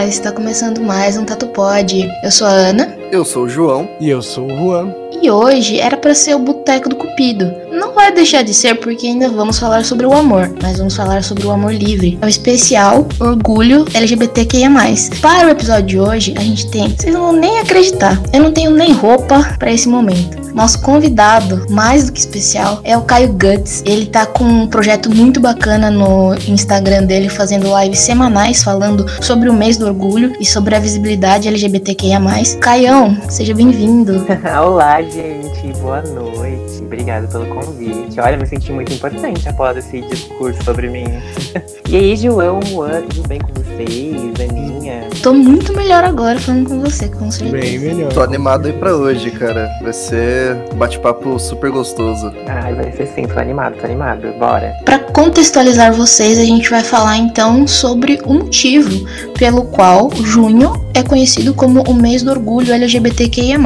Olá, está começando mais um Tatu Pod. Eu sou a Ana. Eu sou o João. E eu sou o Juan. E hoje era para ser o Boteco do Cupido. Não vai deixar de ser porque ainda vamos falar sobre o amor, mas vamos falar sobre o amor livre. É o especial Orgulho LGBTQIA+. Para o episódio de hoje, a gente tem, vocês não vão nem acreditar, eu não tenho nem roupa para esse momento. Nosso convidado, mais do que especial, é o Caio Guts. Ele tá com um projeto muito bacana no Instagram dele, fazendo lives semanais falando sobre o mês do orgulho e sobre a visibilidade LGBTQIA+. Caião, seja bem-vindo. Olá, gente. Boa noite. Obrigado pelo convite. Olha, me senti muito importante após esse discurso sobre mim. e aí, João, tudo bem com vocês? Aninha? Tô muito melhor agora falando com você, com certeza. Bem melhor. Tô animado aí pra hoje, cara. Vai ser um bate-papo super gostoso. Ai, vai ser sim. Tô animado, tô animado. Bora. Para contextualizar vocês, a gente vai falar então sobre o motivo pelo qual junho é conhecido como o mês do orgulho LGBTQIA+.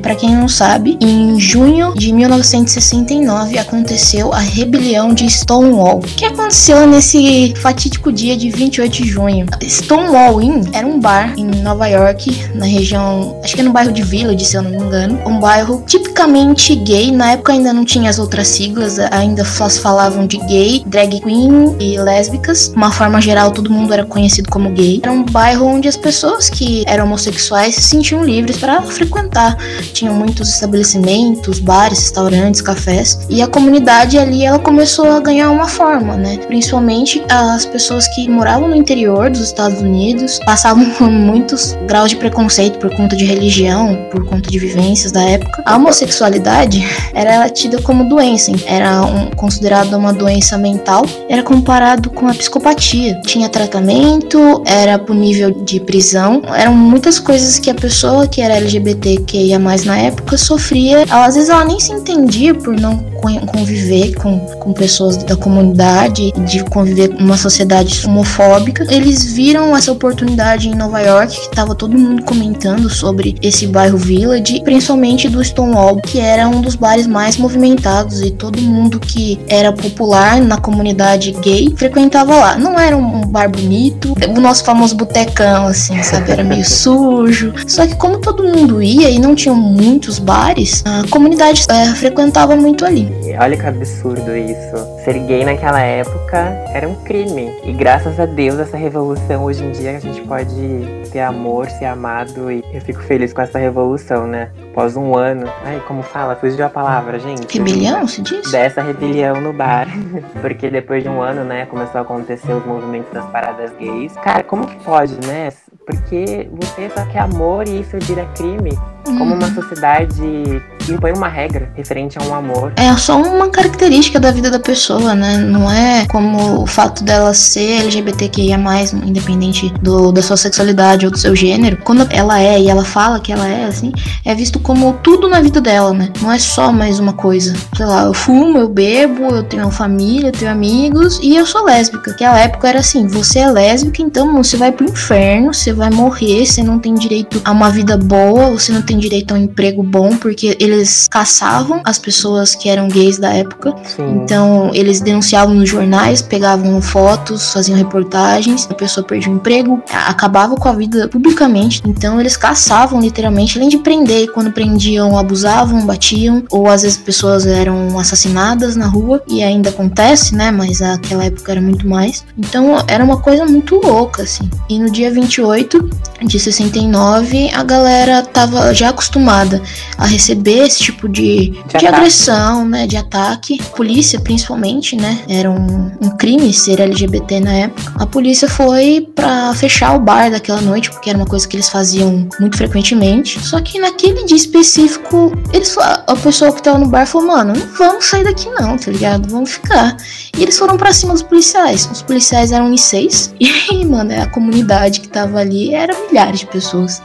Para quem não sabe, em junho de 1969 aconteceu a rebelião de Stonewall, que aconteceu nesse fatídico dia de 28 de junho. Stonewall Inn era um bar em Nova York, na região, acho que é no bairro de Village, se eu não me engano, um bairro tipicamente gay. Na época ainda não tinha as outras siglas, ainda só se falavam de gay, drag queen e lésbicas. Uma forma geral, todo mundo era conhecido como gay. Era um bairro onde as pessoas que eram homossexuais se sentiam livres para frequentar. Tinham muitos estabelecimentos, bares, restaurantes, cafés. E a comunidade ali ela começou a ganhar uma forma, né? Principalmente as pessoas que moravam no interior dos Estados Unidos passavam muitos graus de preconceito por conta de religião, por conta de vivências da época. A homossexualidade era tida como doença, era um, considerada uma doença mental, era comparado com a psicopatia. Tinha tratamento, era punível de prisão, eram muitas coisas que a pessoa que era LGBTQIA+, na época sofria. Às vezes ela nem se entendia por não con- conviver com, com pessoas da comunidade, de conviver numa sociedade homofóbica. Eles viram essa oportunidade em Nova York, que tava todo mundo comentando sobre esse bairro Village, principalmente do Stonewall, que era um dos bares mais movimentados e todo mundo que era popular na comunidade gay frequentava lá. Não era um bar bonito, o nosso famoso botecão, assim, sabe? Era meio sujo. Só que como todo mundo ia e não tinham muitos bares, a comunidade é, frequentava muito ali. Olha que absurdo isso. Ser gay naquela época era um crime. E graças a Deus, essa revolução hoje em dia a gente pode ter amor, ser amado. E eu fico feliz com essa revolução, né? Após um ano. Ai, como fala? Fugiu a palavra, gente. Rebelião, se diz? dessa rebelião no bar. Porque depois de um ano, né, começou a acontecer os movimentos das paradas gays. Cara, como que pode, né? Porque você só quer amor e isso vira crime. Como uma sociedade impõe uma regra referente a um amor. É só uma característica da vida da pessoa, né? Não é como o fato dela ser LGBTQIA, independente do, da sua sexualidade ou do seu gênero. Quando ela é e ela fala que ela é, assim, é visto como tudo na vida dela, né? Não é só mais uma coisa. Sei lá, eu fumo, eu bebo, eu tenho família, eu tenho amigos e eu sou lésbica. Naquela época era assim: você é lésbica, então você vai pro inferno, você vai morrer, você não tem direito a uma vida boa, você não tem direito a um emprego bom, porque eles caçavam as pessoas que eram gays da época. Sim. Então, eles denunciavam nos jornais, pegavam fotos, faziam reportagens, a pessoa perdia o emprego, acabava com a vida publicamente. Então, eles caçavam literalmente, além de prender, quando prendiam, abusavam, batiam, ou às vezes pessoas eram assassinadas na rua, e ainda acontece, né? Mas naquela época era muito mais. Então, era uma coisa muito louca, assim. E no dia 28 de 69, a galera tava já acostumada a receber esse tipo de, de, ataque. agressão, né? De ataque. Polícia, principalmente, né? Era um, um crime ser LGBT na época. A polícia foi pra fechar o bar daquela noite, porque era uma coisa que eles faziam muito frequentemente. Só que naquele dia específico, eles a pessoa que tava no bar falou, mano, não vamos sair daqui não, tá ligado? Vamos ficar. E eles foram pra cima dos policiais. Os policiais eram em seis. E, mano, a comunidade que tava ali era milhares de pessoas.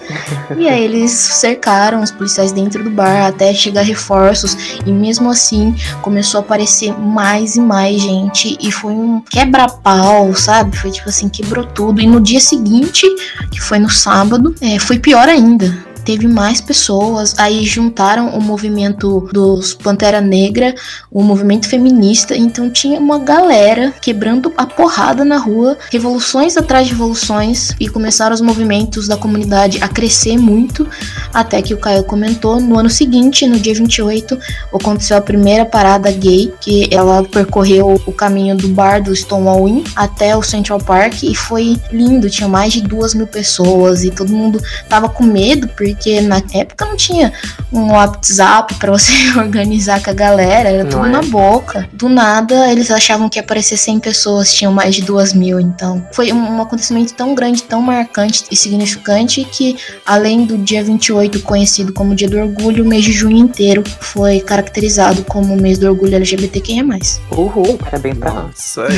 E aí eles cercaram os policiais dentro do bar até chegar reforços. E mesmo assim começou a aparecer mais e mais gente. E foi um quebra-pau, sabe? Foi tipo assim, quebrou tudo. E no dia seguinte, que foi no sábado, é, foi pior ainda. Teve mais pessoas, aí juntaram o movimento dos Pantera Negra, o movimento feminista, então tinha uma galera quebrando a porrada na rua, revoluções atrás de revoluções, e começaram os movimentos da comunidade a crescer muito, até que o Caio comentou, no ano seguinte, no dia 28, aconteceu a primeira parada gay, que ela percorreu o caminho do bar do Stonewall Inn até o Central Park, e foi lindo, tinha mais de duas mil pessoas, e todo mundo tava com medo, porque na época não tinha um WhatsApp para você organizar com a galera, era tudo é. na boca. Do nada, eles achavam que ia aparecer 100 pessoas, tinham mais de duas mil, então foi um, um acontecimento tão grande, tão marcante e significante que, além do dia 28 conhecido como Dia do Orgulho, o mês de junho inteiro foi caracterizado como o mês do orgulho LGBTQIA+. Uhul, parabéns pra nós. Isso aí.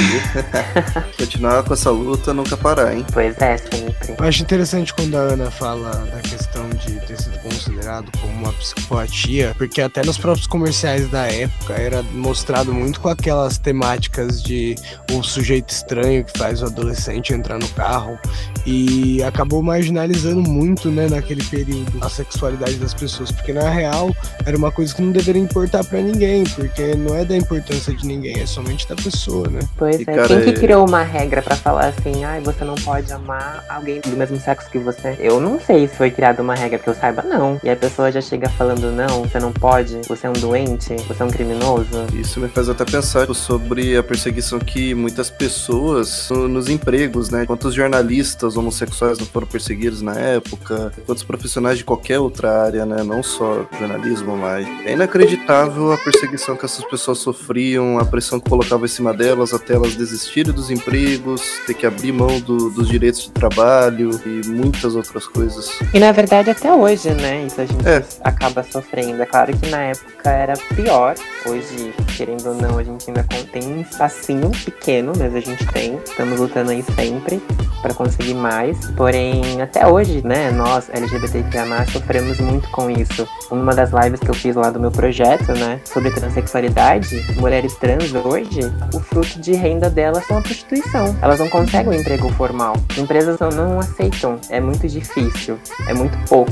Continuar com essa luta, nunca parar, hein? Pois é, sempre. Eu acho interessante quando a Ana fala da questão de ter sido considerado como uma psicopatia, porque até nos próprios comerciais da época era mostrado muito com aquelas temáticas de o sujeito estranho que faz o adolescente entrar no carro e acabou marginalizando muito, né, naquele período a sexualidade das pessoas, porque na real era uma coisa que não deveria importar para ninguém, porque não é da importância de ninguém, é somente da pessoa, né? Pois e é, cara, quem que é criou uma regra para falar assim, ai, ah, você não pode amar alguém do mesmo sexo que você? Eu não sei se foi criada uma regra que eu saiba, não. E a pessoa já chega falando, não, você não pode, você é um doente, você é um criminoso. Isso me faz até pensar sobre a perseguição que muitas pessoas nos empregos, né? Quantos jornalistas homossexuais não foram perseguidos na época, quantos profissionais de qualquer outra área, né? Não só jornalismo, mas é inacreditável a perseguição que essas pessoas sofriam, a pressão que colocava em cima delas até elas desistirem dos empregos, ter que abrir mão do, dos direitos de trabalho e muitas outras coisas. E na verdade até hoje, né? Isso a gente é. acaba sofrendo. É claro que na época era pior. Hoje, querendo ou não, a gente ainda tem um espacinho pequeno, mas a gente tem. Estamos lutando aí sempre para conseguir mais. Porém, até hoje, né, nós LGBTQIA+, sofremos muito com isso. Uma das lives que eu fiz lá do meu projeto, né, sobre transexualidade, mulheres trans hoje, o fruto de renda delas são a prostituição. Elas não conseguem um emprego formal. As empresas não, não aceitam. É muito difícil. É muito pouco.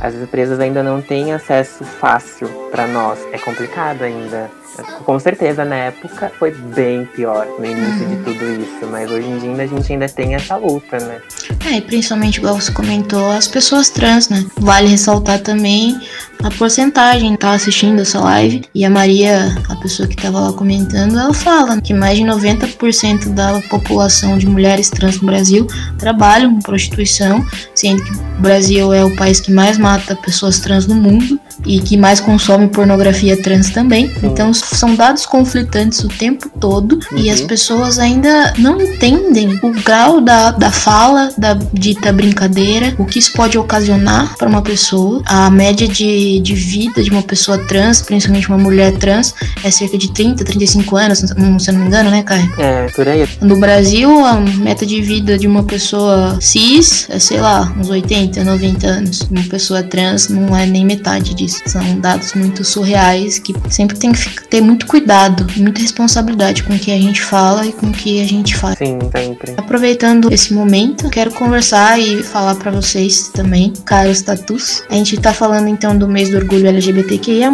As empresas ainda não têm acesso fácil para nós. É complicado ainda. Com certeza, na época foi bem pior no início de tudo isso, mas hoje em dia a gente ainda tem essa luta, né? É, e principalmente, igual você comentou, as pessoas trans, né? Vale ressaltar também a porcentagem tá assistindo essa live e a Maria, a pessoa que estava lá comentando, ela fala que mais de 90% da população de mulheres trans no Brasil trabalham com prostituição, sendo que o Brasil é o país que mais mata pessoas trans no mundo e que mais consome pornografia trans também. Então são dados conflitantes o tempo todo uhum. e as uhum. pessoas ainda não entendem o grau da, da fala, da dita brincadeira, o que isso pode ocasionar para uma pessoa. A média de de, vida de uma pessoa trans, principalmente uma mulher trans, é cerca de 30, 35 anos, se eu não me engano, né, Caio? É, por aí. No Brasil, a meta de vida de uma pessoa cis é, sei lá, uns 80, 90 anos. Uma pessoa trans não é nem metade disso. São dados muito surreais que sempre tem que ter muito cuidado, muita responsabilidade com o que a gente fala e com o que a gente faz. Sim, sempre. Aproveitando esse momento, quero conversar e falar para vocês também, caros tatus. A gente tá falando então do mês do orgulho LGBTQIA+,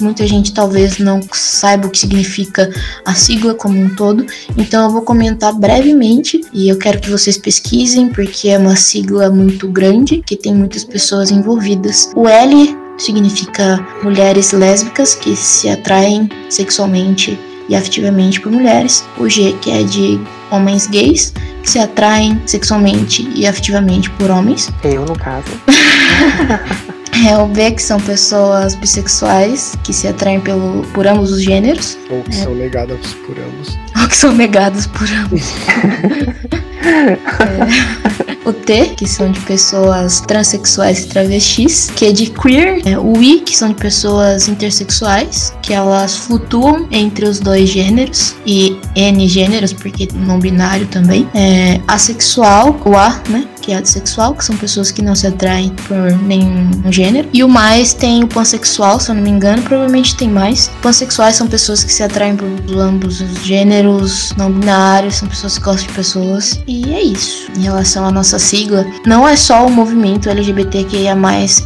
muita gente talvez não saiba o que significa a sigla como um todo, então eu vou comentar brevemente e eu quero que vocês pesquisem porque é uma sigla muito grande, que tem muitas pessoas envolvidas. O L significa mulheres lésbicas que se atraem sexualmente e afetivamente por mulheres. O G, que é de homens gays, que se atraem sexualmente e afetivamente por homens. Eu, no caso. É o B, que são pessoas bissexuais que se atraem pelo, por ambos os gêneros. Ou que é. são negadas por ambos. Ou que são negadas por ambos. é. O T, que são de pessoas transexuais e travestis, que é de queer, é, o I, que são de pessoas intersexuais, que elas flutuam entre os dois gêneros, e N gêneros, porque não binário também, é, assexual, o A, né, que é assexual, que são pessoas que não se atraem por nenhum gênero. E o mais tem o pansexual, se eu não me engano, provavelmente tem mais. Pansexuais são pessoas que se atraem por ambos os gêneros, não binários, são pessoas que gostam de pessoas. E é isso. Em relação à nossa sigla, não é só o movimento LGBTQIA,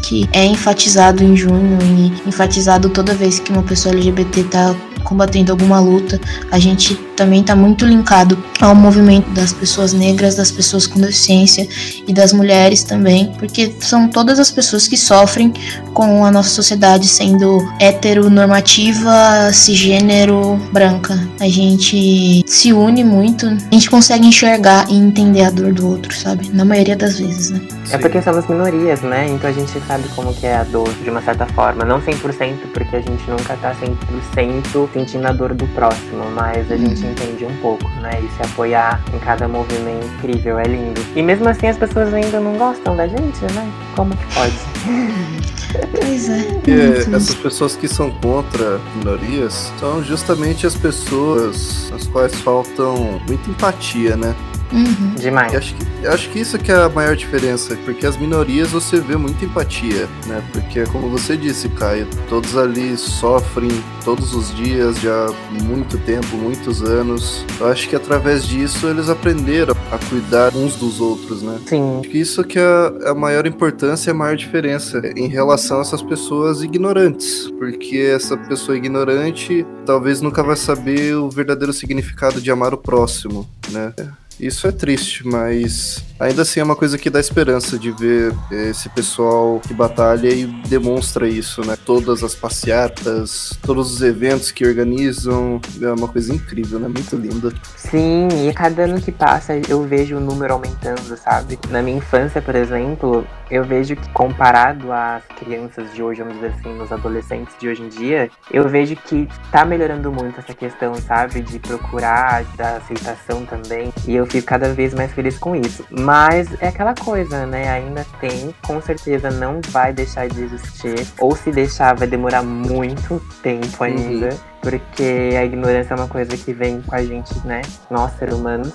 que é enfatizado em junho e enfatizado toda vez que uma pessoa LGBT tá combatendo alguma luta, a gente também está muito linkado ao movimento das pessoas negras, das pessoas com deficiência e das mulheres também, porque são todas as pessoas que sofrem com a nossa sociedade sendo heteronormativa, cisgênero, branca. A gente se une muito, a gente consegue enxergar e entender a dor do outro, sabe? Na maioria das vezes, né? É porque somos minorias, né? Então a gente sabe como que é a dor de uma certa forma. Não 100%, porque a gente nunca tá 100% sentindo a dor do próximo, mas a uhum. gente entende um pouco, né? E se apoiar em cada movimento incrível, é lindo. E mesmo assim as pessoas ainda não gostam da gente, né? Como que pode? Pois é. E, essas pessoas que são contra minorias são justamente as pessoas as quais faltam muita empatia, né? Uhum. Demais. Eu acho, que, eu acho que isso que é a maior diferença, porque as minorias você vê muita empatia, né? Porque, como você disse, Caio, todos ali sofrem todos os dias, já há muito tempo, muitos anos. Eu acho que através disso eles aprenderam a cuidar uns dos outros, né? Sim. Acho que isso que é a maior importância e a maior diferença em relação a essas pessoas ignorantes, porque essa pessoa ignorante talvez nunca vai saber o verdadeiro significado de amar o próximo, né? Isso é triste, mas ainda assim é uma coisa que dá esperança de ver esse pessoal que batalha e demonstra isso, né? Todas as passeatas, todos os eventos que organizam, é uma coisa incrível, né? Muito linda. Sim, e cada ano que passa eu vejo o número aumentando, sabe? Na minha infância, por exemplo, eu vejo que comparado às crianças de hoje, vamos dizer assim, nos adolescentes de hoje em dia, eu vejo que tá melhorando muito essa questão, sabe? De procurar, da aceitação também. E eu fico cada vez mais feliz com isso. Mas é aquela coisa, né? Ainda tem, com certeza não vai deixar de existir. Ou se deixar, vai demorar muito tempo ainda. Uhum. Porque a ignorância é uma coisa que vem com a gente, né? Nós, seres humanos.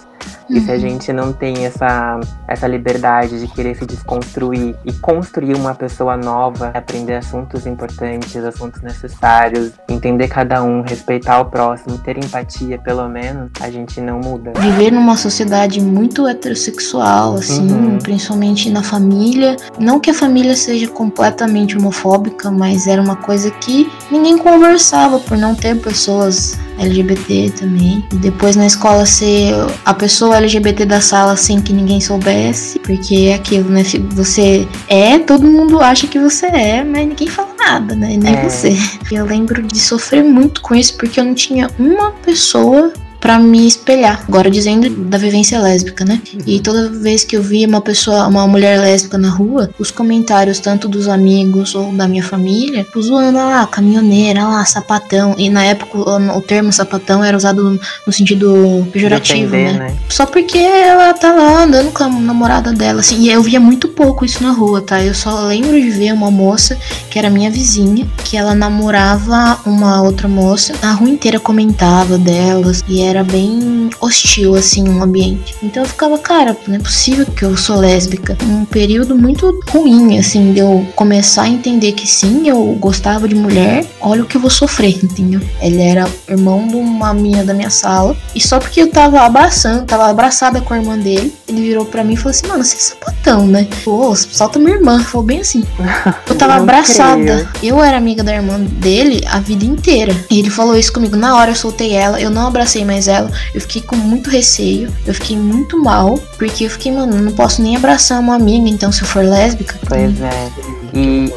E se a uhum. gente não tem essa, essa liberdade de querer se desconstruir e construir uma pessoa nova, aprender assuntos importantes, assuntos necessários, entender cada um, respeitar o próximo, ter empatia, pelo menos, a gente não muda. Viver numa sociedade muito heterossexual, assim, uhum. principalmente na família. Não que a família seja completamente homofóbica, mas era uma coisa que ninguém conversava por não ter pessoas LGBT também. E depois na escola ser a pessoa LGBT da sala sem que ninguém soubesse, porque é aquilo, né? Você é, todo mundo acha que você é, mas ninguém fala nada, né? Nem é. você. Eu lembro de sofrer muito com isso porque eu não tinha uma pessoa para me espelhar. Agora dizendo da vivência lésbica, né? E toda vez que eu via uma pessoa, uma mulher lésbica na rua, os comentários tanto dos amigos ou da minha família, zoando lá, caminhoneira, lá, sapatão. E na época o, termo sapatão era usado no sentido pejorativo, né? né? Só porque ela tá lá andando com a namorada dela, assim. E eu via muito pouco isso na rua, tá? Eu só lembro de ver uma moça que era minha vizinha, que ela namorava uma outra moça. A rua inteira comentava delas e era era bem hostil, assim, o ambiente. Então eu ficava, cara, não é possível que eu sou lésbica. Um período muito ruim, assim, de eu começar a entender que sim, eu gostava de mulher, olha o que eu vou sofrer, entendeu? Ele era irmão de uma menina da minha sala, e só porque eu tava abraçando, tava abraçada com a irmã dele, ele virou pra mim e falou assim, mano, você é sapatão, né? Pô, solta minha irmã. Falou bem assim. Eu tava abraçada. Creio. Eu era amiga da irmã dele a vida inteira. E ele falou isso comigo. Na hora eu soltei ela, eu não abracei mais ela. Eu fiquei com muito receio. Eu fiquei muito mal. Porque eu fiquei, mano, não posso nem abraçar uma amiga, então se eu for lésbica. Pois é. E.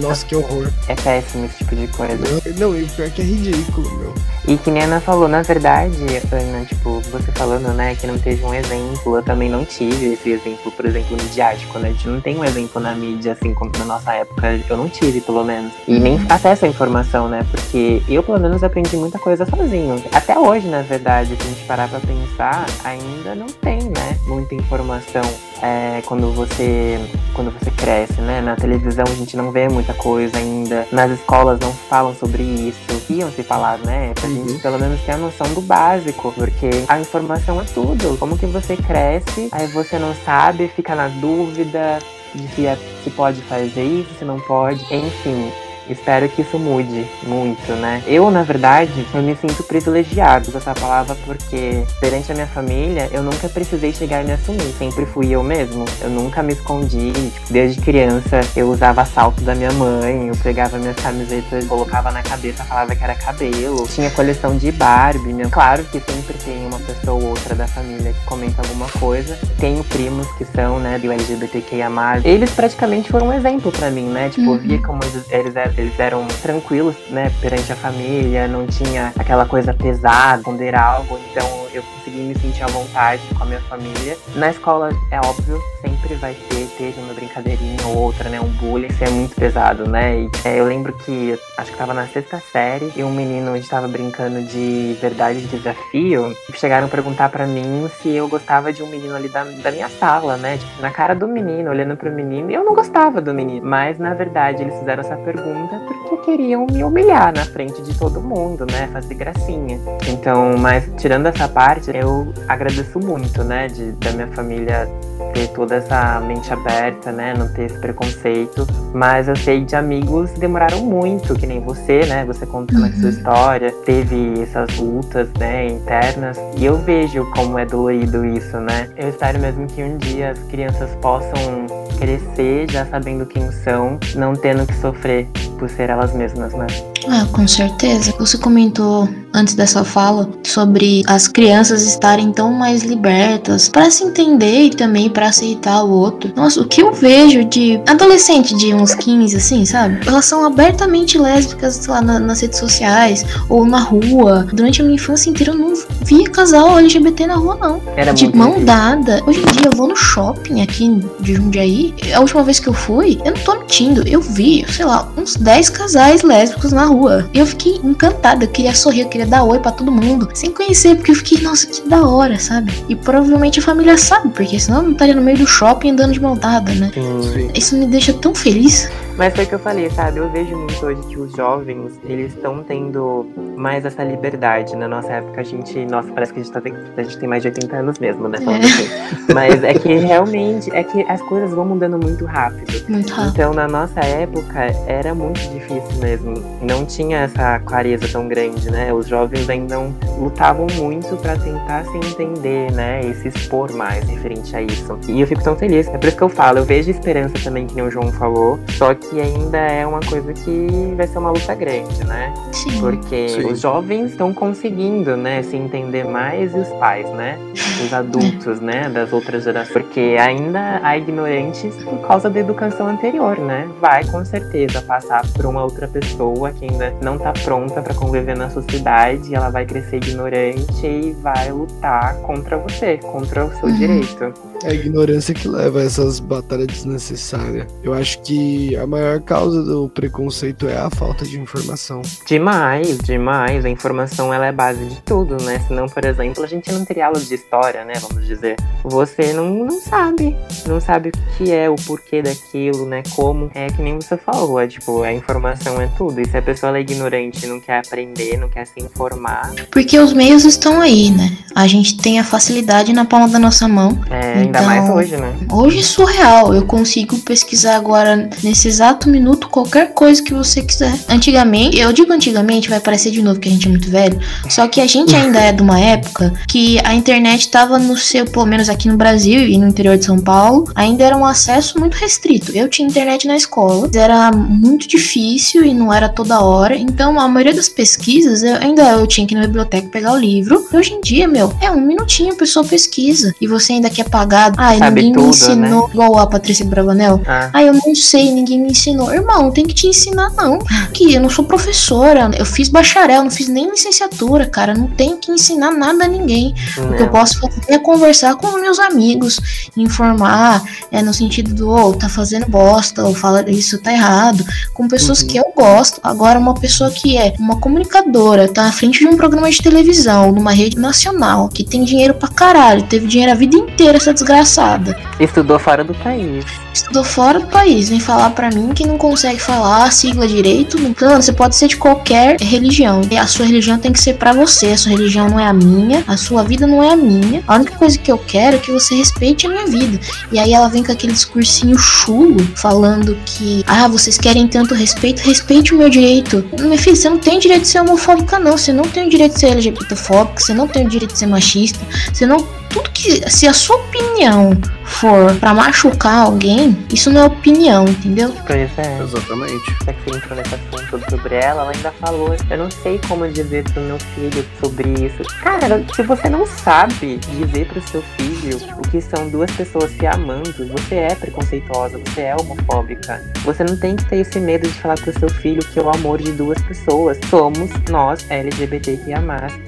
Nossa, que horror. É péssimo esse tipo de coisa. Não, e o pior é que é ridículo, meu. E que nem a Ana falou, na verdade, Ana, tipo, você falando, né, que não teve um exemplo, eu também não tive esse exemplo, por exemplo, midiático, né? A gente não tem um exemplo na mídia, assim, como na nossa época, eu não tive, pelo menos. E nem acesso à informação, né? Porque eu, pelo menos, aprendi muita coisa sozinho. Até hoje, na verdade, se a gente parar pra pensar, ainda não tem, né? muita informação é, quando você quando você cresce, né? Na televisão a gente não vê muita coisa ainda. Nas escolas não falam sobre isso. Iam se falar, né? Pra uhum. gente pelo menos ter a noção do básico. Porque a informação é tudo. Como que você cresce, aí você não sabe, fica na dúvida de se, é, se pode fazer isso, se não pode. Enfim, Espero que isso mude muito, né? Eu, na verdade, eu me sinto privilegiado com essa palavra porque, perante a minha família, eu nunca precisei chegar e me assumir. Sempre fui eu mesmo. Eu nunca me escondi. Tipo, desde criança, eu usava salto da minha mãe, eu pegava minhas camisetas, colocava na cabeça, falava que era cabelo. Tinha coleção de Barbie. Meu. Claro que sempre tem uma pessoa ou outra da família que comenta alguma coisa. Tenho primos que são, né, do LGBTQIA+. Eles praticamente foram um exemplo para mim, né? Tipo, uhum. eu via como eles, eles eram eles eram tranquilos, né, perante a família, não tinha aquela coisa pesada, esconder algo, então eu consegui me sentir à vontade com a minha família. Na escola, é óbvio, sempre vai ter, teve uma brincadeirinha ou outra, né, um bullying, isso é muito pesado, né, e é, eu lembro que, acho que tava na sexta série, e um menino, a gente tava brincando de verdade de desafio, chegaram a perguntar para mim se eu gostava de um menino ali da, da minha sala, né, tipo, na cara do menino, olhando pro menino, e eu não gostava do menino, mas na verdade eles fizeram essa pergunta pergunta porque queriam me humilhar na frente de todo mundo, né? Fazer gracinha. Então, mas tirando essa parte, eu agradeço muito, né? De, da minha família ter toda essa mente aberta, né? Não ter esse preconceito. Mas eu sei de amigos que demoraram muito, que nem você, né? Você contando uhum. a sua história, teve essas lutas, né? Internas. E eu vejo como é dolorido isso, né? Eu espero mesmo que um dia as crianças possam crescer já sabendo quem são, não tendo que sofrer por ser elas mesmas, né? Ah, com certeza. Você comentou antes dessa fala sobre as crianças estarem tão mais libertas para se entender e também para aceitar o outro. Nossa, o que eu vejo de adolescente de uns 15 assim, sabe? Elas são abertamente lésbicas lá na, nas redes sociais ou na rua. Durante a minha infância inteira eu não via casal LGBT na rua não. Era de mão difícil. dada. Hoje em dia eu vou no shopping aqui de Jundiaí. A última vez que eu fui, eu não tô mentindo, eu vi, sei lá, uns 10 casais lésbicos na rua. Eu fiquei encantada, eu queria sorrir, eu queria dar oi para todo mundo, sem conhecer, porque eu fiquei, nossa, que da hora, sabe? E provavelmente a família sabe, porque senão eu não estaria no meio do shopping andando de mão dada, né? Sim. Isso me deixa tão feliz. Mas foi o que eu falei, sabe? Eu vejo muito hoje que os jovens, eles estão tendo mais essa liberdade. Na nossa época, a gente. Nossa, parece que a gente, tá, a gente tem mais de 80 anos mesmo, né? Falando é. assim. Mas é que realmente, é que as coisas vão mudando muito rápido. Muito rápido. Então, na nossa época, era muito difícil mesmo. Não tinha essa clareza tão grande, né? Os jovens ainda lutavam muito para tentar se entender, né? E se expor mais referente a isso. E eu fico tão feliz. É por isso que eu falo, eu vejo esperança também, que nem o João falou. Só que que ainda é uma coisa que vai ser uma luta grande, né? Sim. Porque Sim. os jovens estão conseguindo, né, se entender mais e os pais, né? Os adultos, né, das outras gerações. Porque ainda há ignorantes por causa da educação anterior, né? Vai com certeza passar por uma outra pessoa que ainda não tá pronta para conviver na sociedade, ela vai crescer ignorante e vai lutar contra você, contra o seu uhum. direito. É a ignorância que leva a essas batalhas desnecessárias. Eu acho que a maior causa do preconceito é a falta de informação. Demais, demais. A informação ela é base de tudo, né? Senão, por exemplo, a gente não teria aula de história, né? Vamos dizer. Você não, não sabe. Não sabe o que é, o porquê daquilo, né? Como. É que nem você falou, é tipo, a informação é tudo. E se a pessoa é ignorante, não quer aprender, não quer se informar. Porque os meios estão aí, né? A gente tem a facilidade na palma da nossa mão. É, ainda então, mais hoje, né? Hoje é surreal. Eu consigo pesquisar agora nesse exato minuto qualquer coisa que você quiser. Antigamente, eu digo antigamente, vai parecer de novo que a gente é muito velho, só que a gente ainda é de uma época que a internet estava no seu, pelo menos aqui no Brasil e no interior de São Paulo, ainda era um acesso muito restrito. Eu tinha internet na escola, era muito difícil e não era toda hora, então a maioria das pesquisas eu, ainda eu tinha que ir na biblioteca pegar o livro. Hoje em dia, meu, é um minutinho a pessoa pesquisa e você ainda quer pagar. Ah, ninguém tudo, me ensinou, né? igual a Patrícia Bravanel. Ah. ah, eu não sei, ninguém me ensinou. Irmão, tem que te ensinar, não. Que eu não sou professora, eu fiz bacharel, não fiz nem licenciatura, cara. Não tenho que ensinar nada a ninguém. Não. O que eu posso fazer é conversar com meus amigos, informar, é no sentido do, oh, tá fazendo bosta, ou fala isso tá errado, com pessoas uhum. que eu gosto. Agora, uma pessoa que é uma comunicadora, tá na frente de um programa de televisão, numa rede nacional, que tem dinheiro pra caralho, teve dinheiro a vida inteira, essa desgraçada. Estudou fora do país. Estudou fora do país, vem falar pra mim que não consegue falar a sigla direito. Então, você pode ser de qualquer religião. A sua religião tem que ser pra você. A sua religião não é a minha, a sua vida não é a minha. A única coisa que eu quero é que você respeite a minha vida. E aí ela vem com aquele discursinho chulo, falando que, ah, vocês querem tanto respeito, respeite o meu direito. Meu filho, você não tem direito de ser homofóbica, não. Você não tem o direito de ser LGBTfóbica, você não tem o direito de ser machista, você não tudo que. Se a sua opinião for para machucar alguém, isso não é opinião, entendeu? Pois é. Exatamente. Já que você entrou nesse assunto sobre ela, ela ainda falou: Eu não sei como dizer pro meu filho sobre isso. Cara, se você não sabe dizer pro seu filho o que são duas pessoas se amando, você é preconceituosa, você é homofóbica. Você não tem que ter esse medo de falar pro seu filho que é o amor de duas pessoas. Somos nós, LGBTQIA,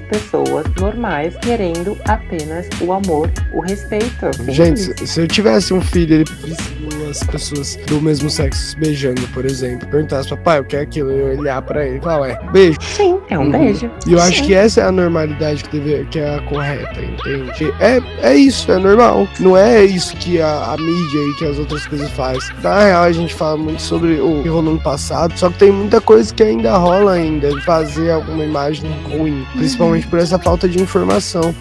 pessoas normais, querendo apenas o amor, o respeito. Gente, se eu tivesse um filho, ele duas pessoas do mesmo sexo se beijando, por exemplo, perguntasse, papai, eu quero aquilo, eu olhar pra ele e falar, ué, beijo. Sim, é um beijo. E eu acho Sim. que essa é a normalidade que, deve, que é a correta, entende? É, é isso, é normal. Não é isso que a, a mídia e que as outras coisas fazem. Na real, a gente fala muito sobre o que rolou no passado, só que tem muita coisa que ainda rola ainda, de fazer alguma imagem ruim, principalmente por essa falta de informação.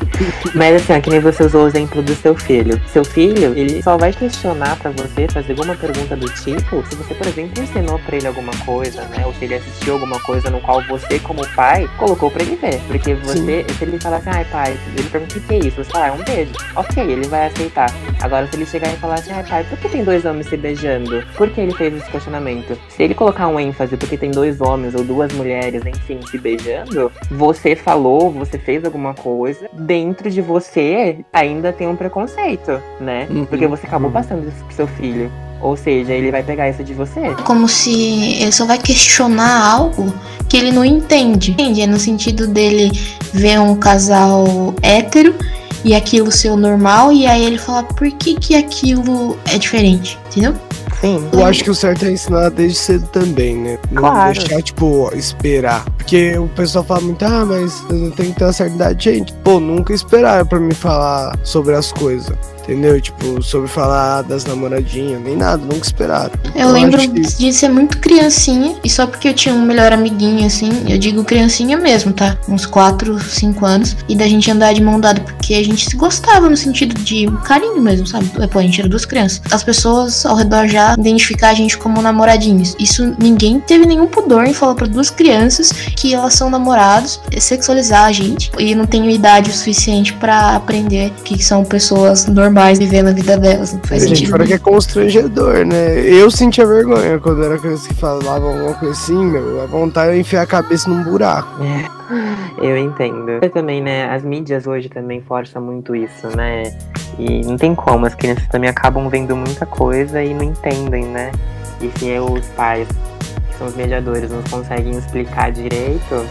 Mas assim, ó, que nem você usou o exemplo do seu filho. Seu filho, ele só vai questionar pra você, fazer alguma pergunta do tipo, se você, por exemplo, ensinou pra ele alguma coisa, né? Ou se ele assistiu alguma coisa no qual você, como pai, colocou pra ele ver. Porque você, se ele falar assim, ai pai, ele pergunta o que é isso, você fala, ah, é um beijo. Ok, ele vai aceitar. Agora, se ele chegar e falar assim, ai pai, por que tem dois homens se beijando? Por que ele fez esse questionamento? Se ele colocar um ênfase porque tem dois homens ou duas mulheres, enfim, se beijando, você falou, você fez alguma coisa, dentro de você ainda tem um preconceito, né? Uhum. Porque você acabou passando isso pro seu filho. Ou seja, ele vai pegar isso de você. Como se ele só vai questionar algo que ele não entende. Entende? É no sentido dele ver um casal hétero e aquilo ser o normal, e aí ele fala por que, que aquilo é diferente, entendeu? Sim. Eu acho que o certo é ensinar desde cedo também, né? Não Claro. deixar, tipo, esperar. Porque o pessoal fala muito, ah, mas eu não tenho que ter uma certa idade. Gente, pô, nunca esperaram pra me falar sobre as coisas. Entendeu? Tipo, sobre falar das namoradinhas, nem nada, nunca esperaram. Eu lembro acho que- de ser muito criancinha, e só porque eu tinha um melhor amiguinho, assim, eu digo criancinha mesmo, tá? Uns 4, 5 anos, e da gente andar de mão dada, porque a gente se gostava no sentido de carinho mesmo, sabe? Pô, a gente era duas crianças. As pessoas ao redor já identificar a gente como namoradinhos. Isso ninguém teve nenhum pudor em falar pra duas crianças que elas são namorados, sexualizar a gente, e não tenho idade o suficiente pra aprender que são pessoas normais vivendo a vida delas. Não faz gente, sentido. fora que é constrangedor, né? Eu sentia vergonha quando era criança que falava alguma coisa assim, meu. A vontade de enfiar a cabeça num buraco. Eu entendo. Eu também, né? As mídias hoje também forçam muito isso, né? E não tem como, as crianças também acabam vendo muita coisa e não entendem, né? E se os pais, que são os mediadores, não conseguem explicar direito,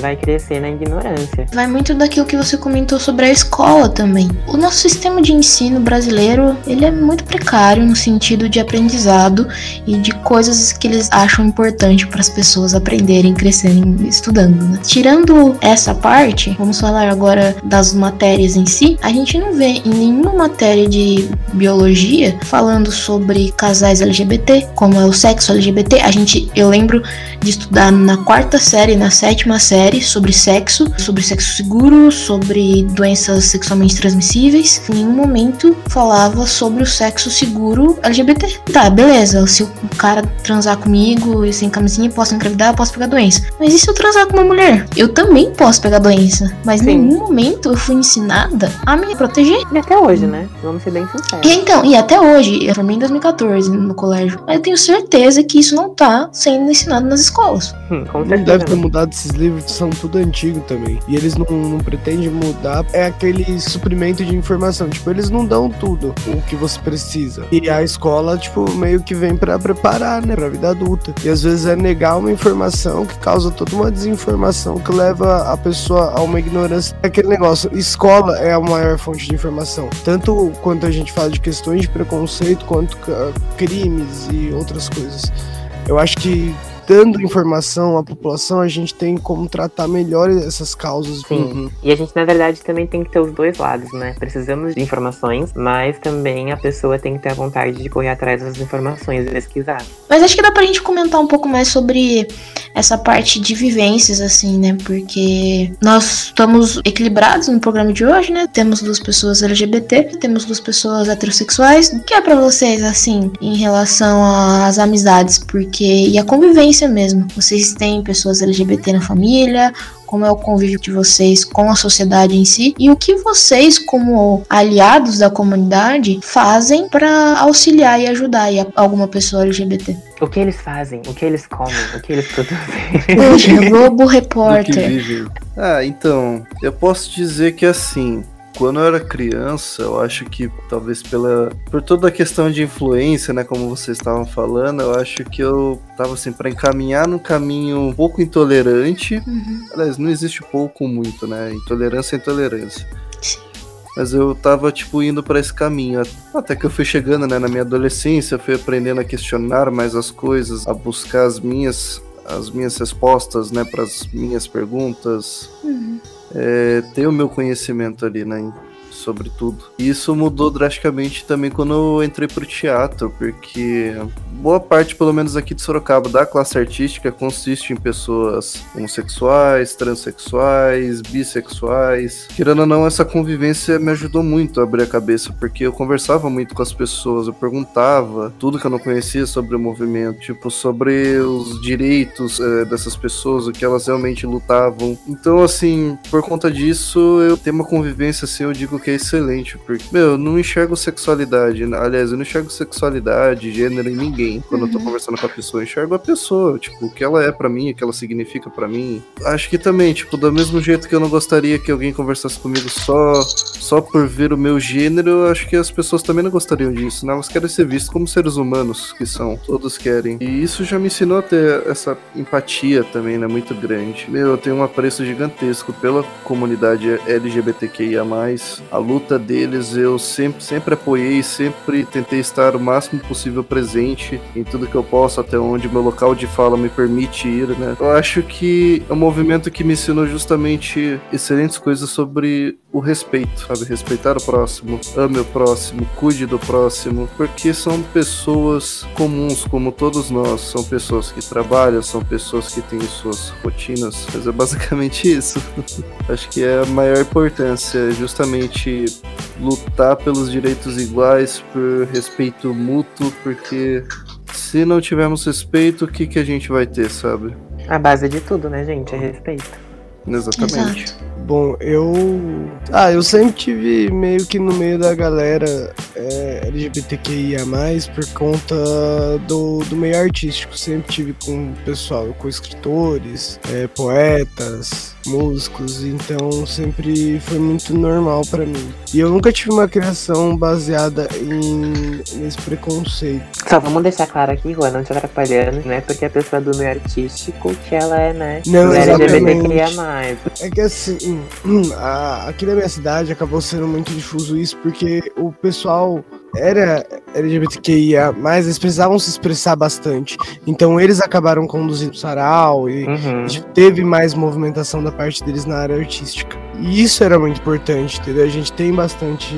vai crescer na ignorância. Vai muito daquilo que você comentou sobre a escola também. O nosso sistema de ensino brasileiro, ele é muito precário no sentido de aprendizado e de coisas que eles acham importante para as pessoas aprenderem, crescerem estudando, né? Tirando essa parte, vamos falar agora das matérias em si. A gente não vê em nenhuma matéria de biologia falando sobre casais LGBT, como é o sexo LGBT. A gente, eu lembro de estudar na quarta série, na sétima série sobre sexo, sobre sexo seguro, sobre doenças sexualmente transmissíveis. Em nenhum momento falava sobre o sexo seguro LGBT. Tá, beleza. Se o cara transar comigo e sem camisinha, posso engravidar, eu posso pegar doença. Mas e se eu transar com uma mulher? Eu também posso pegar doença. Mas em nenhum momento eu fui ensinada a me proteger. E até hoje, né? Vamos ser bem sinceros. E então, e até hoje, eu formei em 2014 no colégio, mas eu tenho certeza que isso não tá sendo ensinado nas escolas. Hum, com Não certeza. deve ter não. mudado esses livros, são tudo antigo também. E eles não, não pretendem mudar. É aquele suprimento de informação. Tipo, eles não dão tudo o que você precisa. E a escola, tipo, meio que vem pra preparar, né? Pra vida adulta. E às vezes é negar uma informação que causa toda uma desinformação que leva a pessoa a uma ignorância. É aquele negócio, escola é a maior fonte de informação. Tanto quanto a gente fala de questões de preconceito, quanto crimes e outras coisas. Eu acho que dando informação à população, a gente tem como tratar melhor essas causas. Sim. Uhum. E a gente, na verdade, também tem que ter os dois lados, né? Precisamos de informações, mas também a pessoa tem que ter a vontade de correr atrás das informações e pesquisar. Mas acho que dá pra gente comentar um pouco mais sobre essa parte de vivências, assim, né? Porque nós estamos equilibrados no programa de hoje, né? Temos duas pessoas LGBT, temos duas pessoas heterossexuais. O que é para vocês, assim, em relação às amizades? Porque. e a convivência mesmo. Vocês têm pessoas LGBT na família? como é o convívio de vocês com a sociedade em si e o que vocês, como aliados da comunidade, fazem para auxiliar e ajudar alguma pessoa LGBT. O que eles fazem, o que eles comem, o que eles produzem. Poxa, Globo Repórter. Ah, então, eu posso dizer que assim, quando eu era criança, eu acho que talvez pela por toda a questão de influência, né, como vocês estavam falando, eu acho que eu tava assim para encaminhar num caminho um pouco intolerante. Uhum. Aliás, não existe pouco muito, né? Intolerância é intolerância. Mas eu tava, tipo, indo para esse caminho. Até que eu fui chegando, né, na minha adolescência, fui aprendendo a questionar mais as coisas, a buscar as minhas, as minhas respostas, né, para as minhas perguntas. Uhum é, ter o meu conhecimento ali, né? Sobre tudo. E isso mudou drasticamente também quando eu entrei pro teatro, porque boa parte, pelo menos aqui de Sorocaba, da classe artística consiste em pessoas homossexuais, transexuais, bissexuais. Querendo ou não, essa convivência me ajudou muito a abrir a cabeça, porque eu conversava muito com as pessoas, eu perguntava tudo que eu não conhecia sobre o movimento, tipo, sobre os direitos é, dessas pessoas, o que elas realmente lutavam. Então, assim, por conta disso, eu tenho uma convivência, assim, eu digo que é excelente, porque, meu, eu não enxergo sexualidade, aliás, eu não enxergo sexualidade, gênero em ninguém quando uhum. eu tô uhum. conversando com a pessoa. Eu enxergo a pessoa, tipo, o que ela é para mim, o que ela significa para mim. Acho que também, tipo, do mesmo jeito que eu não gostaria que alguém conversasse comigo só só por ver o meu gênero, acho que as pessoas também não gostariam disso, né? Elas querem ser vistas como seres humanos que são, todos querem. E isso já me ensinou a ter essa empatia também, né? Muito grande. Meu, eu tenho um apreço gigantesco pela comunidade LGBTQIA+. A luta deles eu sempre, sempre apoiei, sempre tentei estar o máximo possível presente em tudo que eu posso, até onde meu local de fala me permite ir, né? Eu acho que é um movimento que me ensinou justamente excelentes coisas sobre o respeito, sabe? Respeitar o próximo, ame o próximo, cuide do próximo, porque são pessoas comuns como todos nós, são pessoas que trabalham, são pessoas que têm suas rotinas, mas é basicamente isso. Acho que é a maior importância, justamente lutar pelos direitos iguais, por respeito mútuo, porque se não tivermos respeito, o que, que a gente vai ter, sabe? A base de tudo, né, gente? É respeito. Exatamente. Exato. Bom, eu. Ah, eu sempre tive meio que no meio da galera é, LGBTQIA, por conta do, do meio artístico. Sempre tive com pessoal, com escritores, é, poetas, músicos, então sempre foi muito normal para mim. E eu nunca tive uma criação baseada em nesse preconceito. Só vamos deixar claro aqui, Juan, não te atrapalhando, não é porque a pessoa do meio artístico que ela é, né? Não, LGBTQIA. É que assim, aqui na minha cidade acabou sendo muito difuso isso porque o pessoal era LGBTQIA, mas eles precisavam se expressar bastante. Então eles acabaram conduzindo o sarau e uhum. teve mais movimentação da parte deles na área artística. E isso era muito importante, entendeu? A gente tem bastante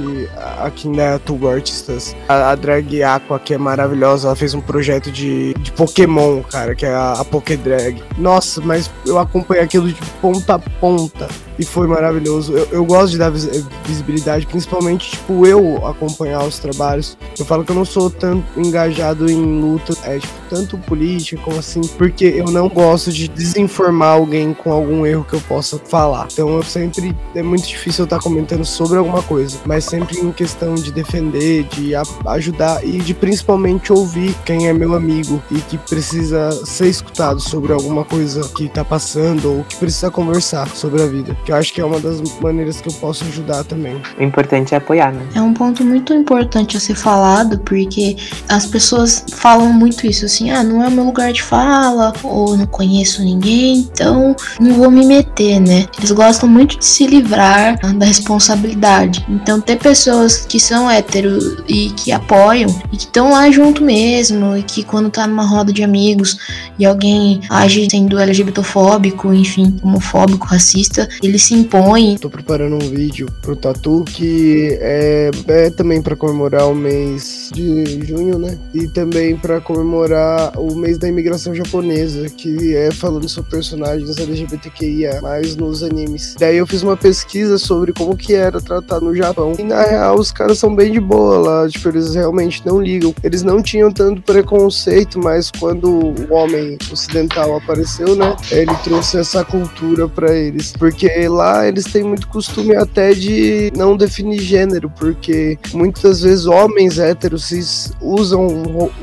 aqui na Tubo artistas. A, a Drag Aqua, que é maravilhosa, ela fez um projeto de, de Pokémon, cara, que é a, a Pokédrag. Nossa, mas eu acompanhei aquilo de ponta a ponta e foi maravilhoso. Eu, eu gosto de dar visibilidade, principalmente, tipo, eu acompanhar os trabalhos. Eu falo que eu não sou tanto engajado em luta, é, tipo, tanto política como assim, porque eu não gosto de desinformar alguém com algum erro que eu possa falar. Então eu sempre, é muito difícil eu estar comentando sobre alguma coisa, mas sempre em questão de defender, de ajudar e de principalmente ouvir quem é meu amigo e que precisa ser escutado sobre alguma coisa que tá passando ou que precisa conversar sobre a vida. Que eu acho que é uma das maneiras que eu posso ajudar também. O importante é apoiar, né? É um ponto muito importante a ser falado, porque as pessoas falam muito isso, assim, ah, não é o meu lugar de fala, ou não conheço ninguém, então não vou me meter, né? Eles gostam muito de se livrar da responsabilidade. Então, ter pessoas que são héteros e que apoiam e que estão lá junto mesmo, e que quando tá numa roda de amigos e alguém age sendo LGBTofóbico, enfim, homofóbico, racista, ele se impõe. Tô preparando um vídeo pro Tatu que é, é também para comemorar o mês de junho, né? E também para comemorar o mês da imigração japonesa, que é falando sobre personagens LGBTQIA, mais nos animes. Daí eu fiz uma pesquisa sobre como que era tratar no Japão. E na real, os caras são bem de boa lá, tipo, eles realmente não ligam. Eles não tinham tanto preconceito, mas quando o homem ocidental apareceu, né? Ele trouxe essa cultura para eles. Porque lá eles têm muito costume até de não definir gênero, porque muitas vezes homens héteros usam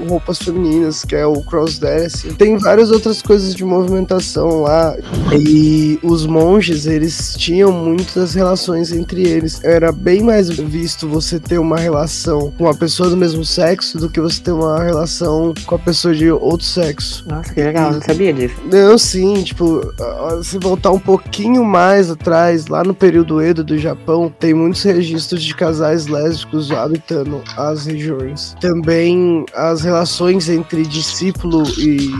roupas femininas, que é o crossdressing. Tem várias outras coisas de movimentação lá. E os monges, eles tinham muitas relações entre eles. Era bem mais visto você ter uma relação com uma pessoa do mesmo sexo do que você ter uma relação com a pessoa de outro sexo. Nossa, que legal, não sabia disso. Não, sim, tipo, se voltar um pouquinho mais atrás, lá no período Edo do Japão, tem muitos registros de casais lésbicos habitando as regiões. Também as relações entre discípulo e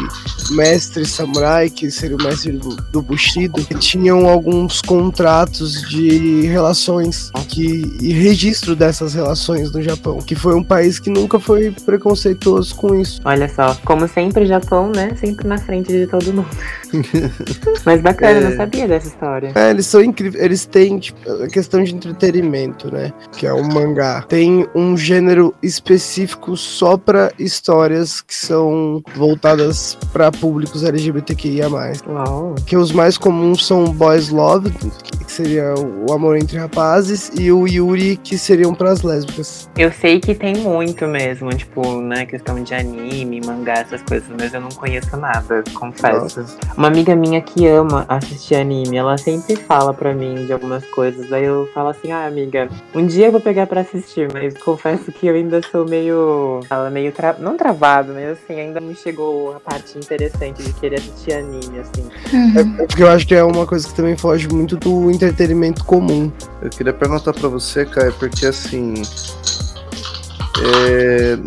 mestre samurai, que seria o mestre do, do Bushido, tinham alguns contratos de relações que, e registro dessas relações no Japão, que foi um país que nunca foi preconceituoso com isso. Olha só, como sempre, Japão, né? Sempre na frente de todo mundo. Mas bacana, é... não sabia dessa história. É, eles são incríveis. Eles têm, tipo, a questão de entretenimento, né? Que é o mangá. Tem um gênero específico só para histórias que são voltadas para públicos LGBTQIA. Uau. Que os mais comuns são Boys Love, que seria o amor entre rapazes, e o Yuri, que seriam para as lésbicas. Eu sei que tem muito mesmo, tipo, né? Questão de anime, mangá, essas coisas, mas eu não conheço nada, confesso. Nossa. Uma amiga minha que ama assistir anime, ela sempre fala para mim de algumas coisas, aí eu falo assim, ah, amiga, um dia eu vou pegar para assistir, mas confesso que eu ainda sou meio. Ela meio. Tra... Não travado, mas assim, ainda me chegou a parte interessante de querer assistir anime, assim. Uhum. É, é porque eu acho que é uma coisa que também foge muito do entretenimento comum. Eu queria perguntar para você, Caio, porque assim. É,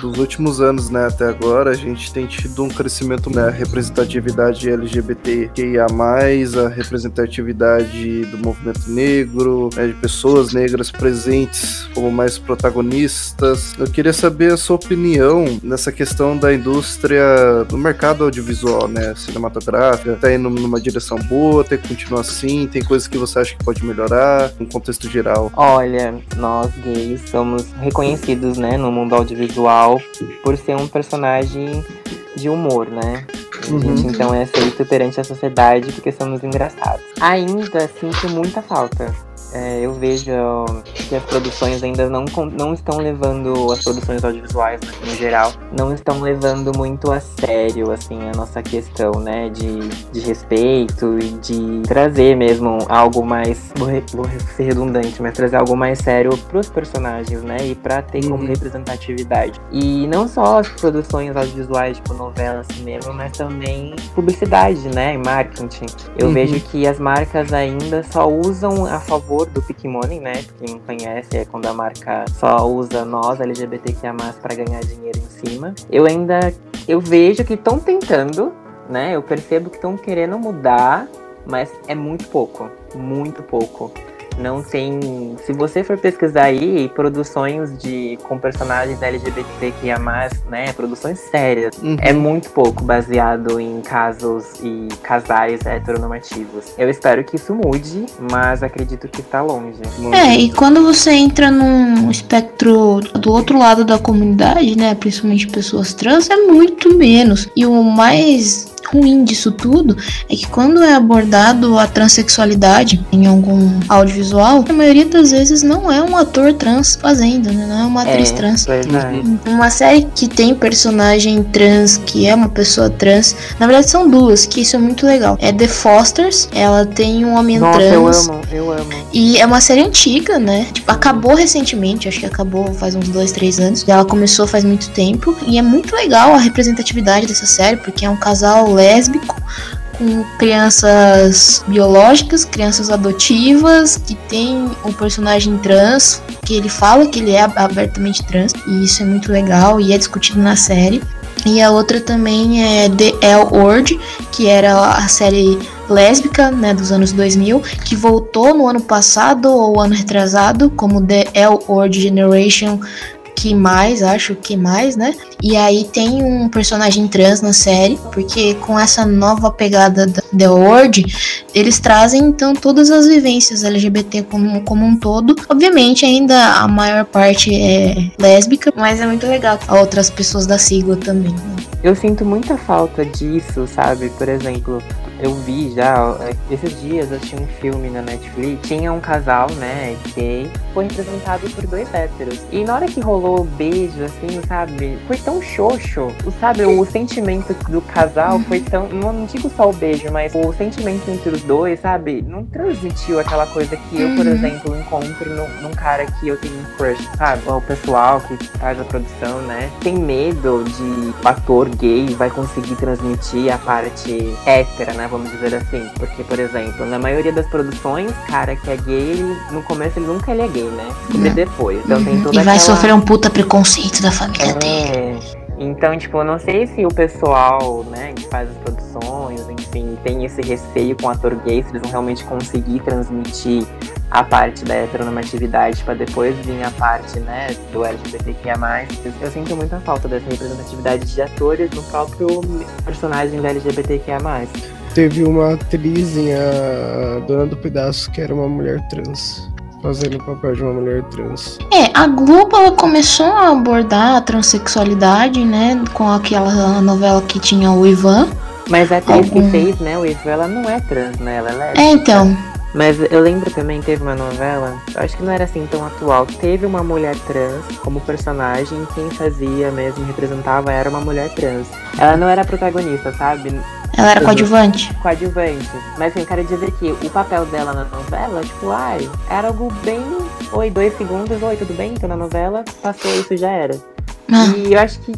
dos últimos anos, né, até agora, a gente tem tido um crescimento na né, representatividade LGBTQIA+, a representatividade do movimento negro, né, de pessoas negras presentes como mais protagonistas. Eu queria saber a sua opinião nessa questão da indústria do mercado audiovisual, né, cinematográfica. Tá indo numa direção boa, tem que continuar assim, tem coisas que você acha que pode melhorar, no contexto geral? Olha, nós gays somos reconhecidos, né, no mundo audiovisual por ser um personagem de humor, né? A uhum. gente então é aceito perante a sociedade porque somos engraçados. Ainda sinto muita falta é, eu vejo que as produções ainda não, não estão levando, as produções audiovisuais né, no geral, não estão levando muito a sério, assim, a nossa questão, né, de, de respeito e de trazer mesmo algo mais, vou, vou ser redundante, mas trazer algo mais sério pros personagens, né, e pra ter como uhum. representatividade. E não só as produções audiovisuais, tipo novela, cinema, mas também publicidade, né, e marketing. Eu uhum. vejo que as marcas ainda só usam a favor do Pick Money, né? Quem não conhece é quando a marca só usa nós, LGBTQIA+, para ganhar dinheiro em cima. Eu ainda, eu vejo que estão tentando, né? Eu percebo que estão querendo mudar, mas é muito pouco, muito pouco não tem. Se você for pesquisar aí, produções de com personagens LGBTQIA, né? Produções sérias. Uhum. É muito pouco baseado em casos e casais heteronormativos. Eu espero que isso mude, mas acredito que está longe. É, e quando você entra num espectro do outro lado da comunidade, né? Principalmente pessoas trans, é muito menos. E o mais ruim disso tudo é que quando é abordado a transexualidade em algum audiovisual, a maioria das vezes não é um ator trans fazendo, né? Não é uma atriz É, trans. verdade. Uma série que tem personagem trans, que é uma pessoa trans, na verdade são duas, que isso é muito legal. É The Fosters, ela tem um homem Nossa, trans. eu amo, eu amo. E é uma série antiga, né? Tipo, acabou recentemente, acho que acabou faz uns dois, três anos. Ela começou faz muito tempo. E é muito legal a representatividade dessa série, porque é um casal lésbico com crianças biológicas, crianças adotivas, que tem o personagem trans, que ele fala que ele é abertamente trans, e isso é muito legal e é discutido na série. E a outra também é The L Word, que era a série lésbica, né, dos anos 2000, que voltou no ano passado ou ano retrasado, como The L Word Generation que mais, acho que mais, né? E aí tem um personagem trans na série, porque com essa nova pegada da The Word, eles trazem então todas as vivências LGBT como, como um todo. Obviamente, ainda a maior parte é lésbica, mas é muito legal outras pessoas da sigla também. Né? Eu sinto muita falta disso, sabe? Por exemplo, eu vi já, esses dias eu assisti um filme na Netflix, tinha um casal, né, gay, foi representado por dois héteros. E na hora que rolou o beijo, assim, sabe, foi tão xoxo, sabe, o sentimento do casal foi tão, não, não digo só o beijo, mas o sentimento entre os dois, sabe, não transmitiu aquela coisa que eu, por Uhum. exemplo, encontro num, num cara que eu tenho um crush, sabe? O pessoal que faz a produção, né, tem medo de o ator gay vai conseguir transmitir a parte hétera, né? Vamos dizer assim. Porque, por exemplo, na maioria das produções, cara que é gay, no começo ele nunca ele é gay, né? Descobre Não. depois. Então tem Uhum. toda E vai aquela... sofrer um puta preconceito da família dele. É. Então, tipo, eu não sei se o pessoal, né, que faz as produções, enfim, tem esse receio com o ator gay, se eles vão realmente conseguir transmitir a parte da heteronormatividade pra depois vir a parte, né, do LGBTQIA+. Eu, eu sinto muita falta dessa representatividade de atores no próprio personagem do LGBTQIA+. Teve uma atriz em a Dona do Pedaço que era uma mulher trans. Fazendo o papel de uma mulher trans. É, a Globo ela começou a abordar a transexualidade, né, com aquela novela que tinha o Ivan. Mas a atriz Algum- que fez, né, o Ivo, ela não é trans, né, ela é lésbica. É, então, Mas eu lembro também, teve uma novela, eu acho que não era assim tão atual, teve uma mulher trans como personagem, quem fazia mesmo, representava, era uma mulher trans. Ela não era protagonista, sabe? Ela era Uhum. coadjuvante. Coadjuvante. Mas assim, eu quero dizer que o papel dela na novela, tipo, ai, era algo bem. Oi, dois segundos, oi, tudo bem? Então na novela, passou isso já era. Ah, E eu acho que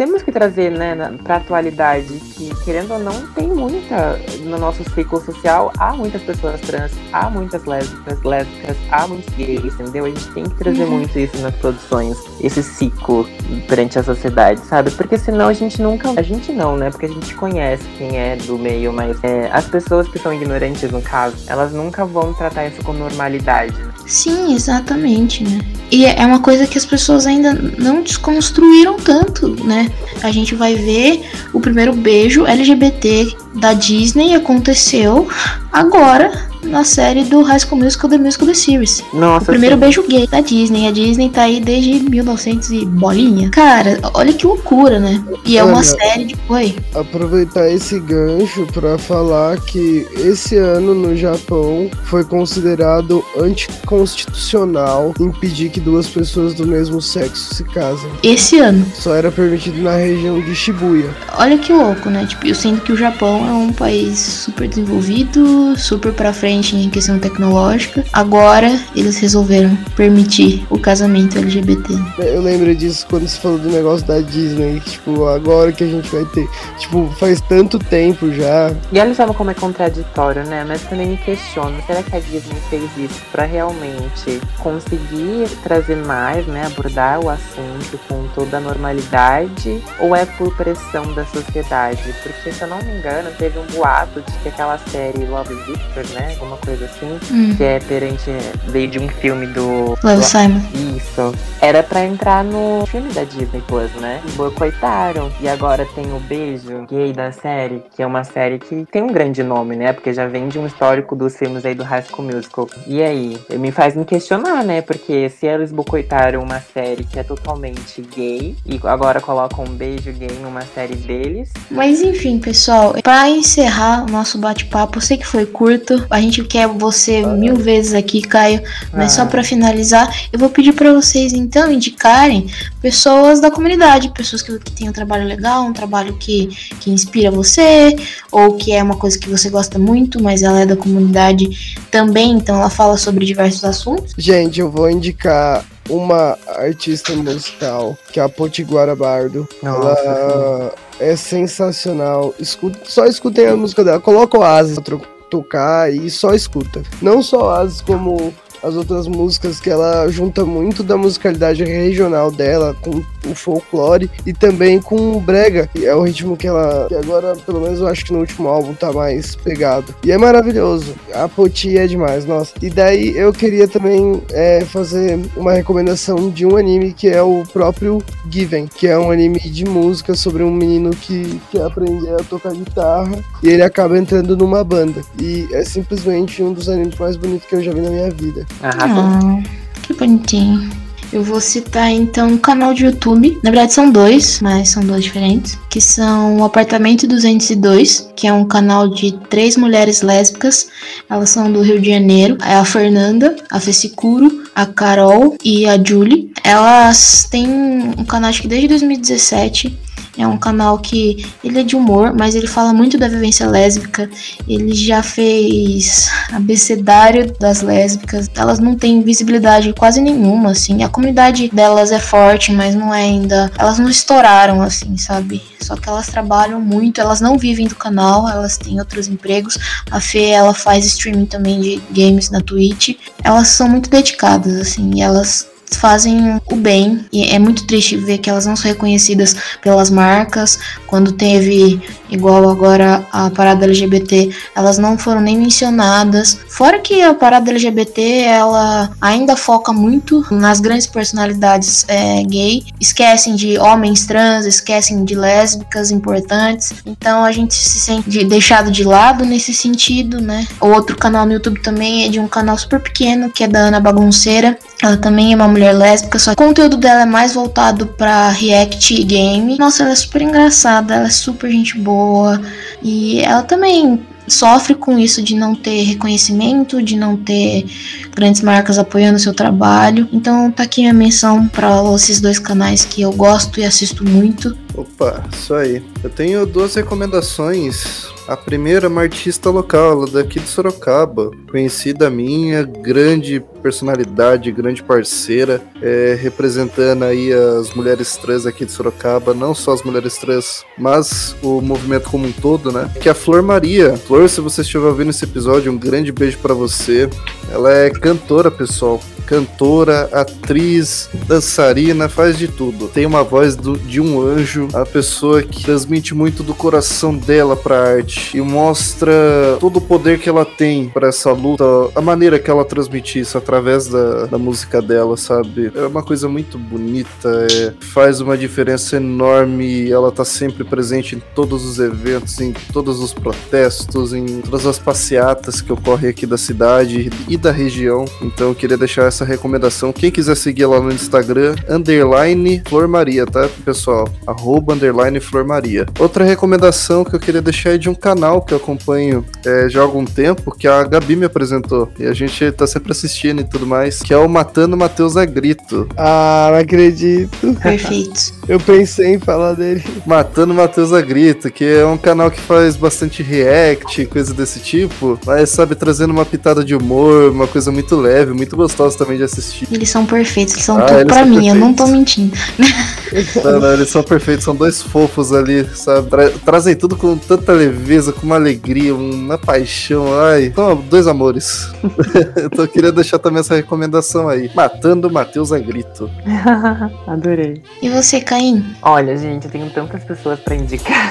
temos que trazer, né, na, pra atualidade, que querendo ou não, tem muita, no nosso ciclo social, há muitas pessoas trans, há muitas lésbicas, lésbicas, há muitos gays, entendeu? A gente tem que trazer Uhum. muito isso nas produções, esse ciclo perante a sociedade, sabe? Porque senão a gente nunca, a gente não, né? Porque a gente conhece quem é do meio, mas é, as pessoas que são ignorantes, no caso, elas nunca vão tratar isso com normalidade. sim, exatamente, né? E é uma coisa que as pessoas ainda não desconstruíram tanto, né? A gente vai ver o primeiro beijo LGBT da Disney aconteceu agora na série do High School Musical The Musical The Series. Nossa, O primeiro sim. beijo gay da Disney. A Disney tá aí desde 1900 e bolinha. Cara, olha que loucura, né? E é uma série de. Oi. Aproveitar esse gancho pra falar que esse ano no Japão foi considerado anticonstitucional impedir que duas pessoas do mesmo sexo se casem. Esse ano. Só era permitido na região de Shibuya. Olha que louco, né? Tipo, eu sendo que o Japão é um país super desenvolvido, super pra frente em questão tecnológica. Agora eles resolveram permitir o casamento LGBT. Eu lembro disso quando se falou do negócio da Disney, tipo, agora que a gente vai ter. Tipo, faz tanto tempo já. E olha só como é contraditório, né? Mas também me questiono, será que a Disney fez isso pra realmente conseguir trazer mais, né? Abordar o assunto com toda a normalidade? Ou é por pressão da sociedade? Porque, se eu não me engano, teve um boato de que aquela série Love Victor, né? Alguma coisa assim. Hum. Que é perante. Veio de um filme do. Love Simon. Isso. Era pra entrar no filme da Disney Plus, né? Boicotaram. E agora tem o beijo gay da série, que é uma série que tem um grande nome, né? Porque já vem de um histórico dos filmes aí do High School Musical. E aí? Me faz me questionar, né? Porque se eles boicotaram uma série que é totalmente gay e agora colocam um beijo gay numa série deles. Mas enfim, pessoal, pra encerrar o nosso bate-papo, eu sei que foi curto, a gente quer você mil vezes aqui, Caio, mas só Ah. pra finalizar, eu vou pedir pra vocês então indicarem pessoas da comunidade, pessoas que, que têm um trabalho legal, um trabalho que, que inspira você, ou que é uma coisa que você gosta muito, mas ela é da comunidade também, então ela fala sobre diversos assuntos. Gente, eu vou indicar uma artista musical, que é a Potiguara Bardo. Nossa, Ela é sensacional. Escuta, só escutem a música dela. Coloca o tro- tocar e só escuta. Não só Oasis, como as outras músicas que ela junta muito da musicalidade regional dela com o folclore e também com o brega, que é o ritmo que ela que agora, pelo menos eu acho que no último álbum tá mais pegado. E é maravilhoso. A Poti é demais, nossa. E daí eu queria também é, fazer uma recomendação de um anime que é o próprio Given, que é um anime de música sobre um menino que quer aprender a tocar guitarra e ele acaba entrando numa banda. E é simplesmente um dos animes mais bonitos que eu já vi na minha vida. Ah, que bonitinho. Eu vou citar então um canal de YouTube. Na verdade são dois, mas são dois diferentes. Que são o Apartamento 202, que é um canal de três mulheres lésbicas. Elas são do Rio de Janeiro. É a Fernanda, a Fessicuro, a Carol e a Julie. Elas têm um canal acho que desde 2017. É um canal que ele é de humor, mas ele fala muito da vivência lésbica. Ele já fez abecedário das lésbicas. Elas não têm visibilidade quase nenhuma, assim. A comunidade delas é forte, mas não é ainda. Elas não estouraram, assim, sabe? Só que elas trabalham muito, elas não vivem do canal, elas têm outros empregos. A Fê, ela faz streaming também de games na Twitch. Elas são muito dedicadas, assim, elas fazem o bem. E é muito triste ver que elas não são reconhecidas pelas marcas. Quando teve igual agora a parada LGBT elas não foram nem mencionadas. Fora que a parada LGBT ela ainda foca muito nas grandes personalidades é, gay. Esquecem de homens trans esquecem de lésbicas importantes. Então a gente se sente de- deixado de lado nesse sentido né? Outro canal no YouTube também é de um canal super pequeno que é da Ana Bagunceira ela também é uma mulher lésbica, só que o conteúdo dela é mais voltado pra react e game. Nossa, ela é super engraçada, ela é super gente boa. E ela também sofre com isso de não ter reconhecimento, de não ter grandes marcas apoiando o seu trabalho. Então tá aqui minha menção para esses dois canais que eu gosto e assisto muito. Opa, isso aí. Eu tenho duas recomendações. A primeira é uma artista local, ela é daqui de Sorocaba, conhecida minha, grande personalidade, grande parceira, é, representando aí as mulheres trans aqui de Sorocaba, não só as mulheres trans, mas o movimento como um todo, né? Que é a Flor Maria. Flor, se você estiver ouvindo esse episódio, um grande beijo pra você. Ela é cantora, pessoal. Cantora, atriz, dançarina, faz de tudo. Tem uma voz do- de um anjo, a pessoa que transmite muito do coração dela pra arte e mostra todo o poder que ela tem pra essa luta, a maneira que ela transmite isso através da, da música dela, sabe? É uma coisa muito bonita, é- faz uma diferença enorme. Ela tá sempre presente em todos os eventos, em todos os protestos, em todas as passeatas que ocorrem aqui da cidade e da região. Então eu queria deixar essa recomendação. Quem quiser seguir ela no Instagram, underline Flor Maria, tá, pessoal? Arroba underline Flor Maria. Outra recomendação que eu queria deixar é de um canal que eu acompanho é, já há algum tempo, que a Gabi me apresentou. E a gente tá sempre assistindo e tudo mais, que é o Matando Matheus a Grito. Ah, não acredito. Perfeito. Eu pensei em falar dele. Matando Matheus a Grito, que é um canal que faz bastante react, coisa desse tipo, mas sabe, trazendo uma pitada de humor, uma coisa muito leve, muito gostosa também de assistir. Eles são perfeitos, eles são Ah, tudo eles pra são mim, eu não tô perfeitos. mentindo. Não, não, eles são perfeitos, são dois fofos ali, sabe? Tra- trazem tudo com tanta leveza, com uma alegria, uma paixão. Ai, são dois amores. então eu queria deixar também essa recomendação aí. Matando Matheus a Grito. Adorei. E você, Caim? Olha, gente, eu tenho tantas pessoas pra indicar.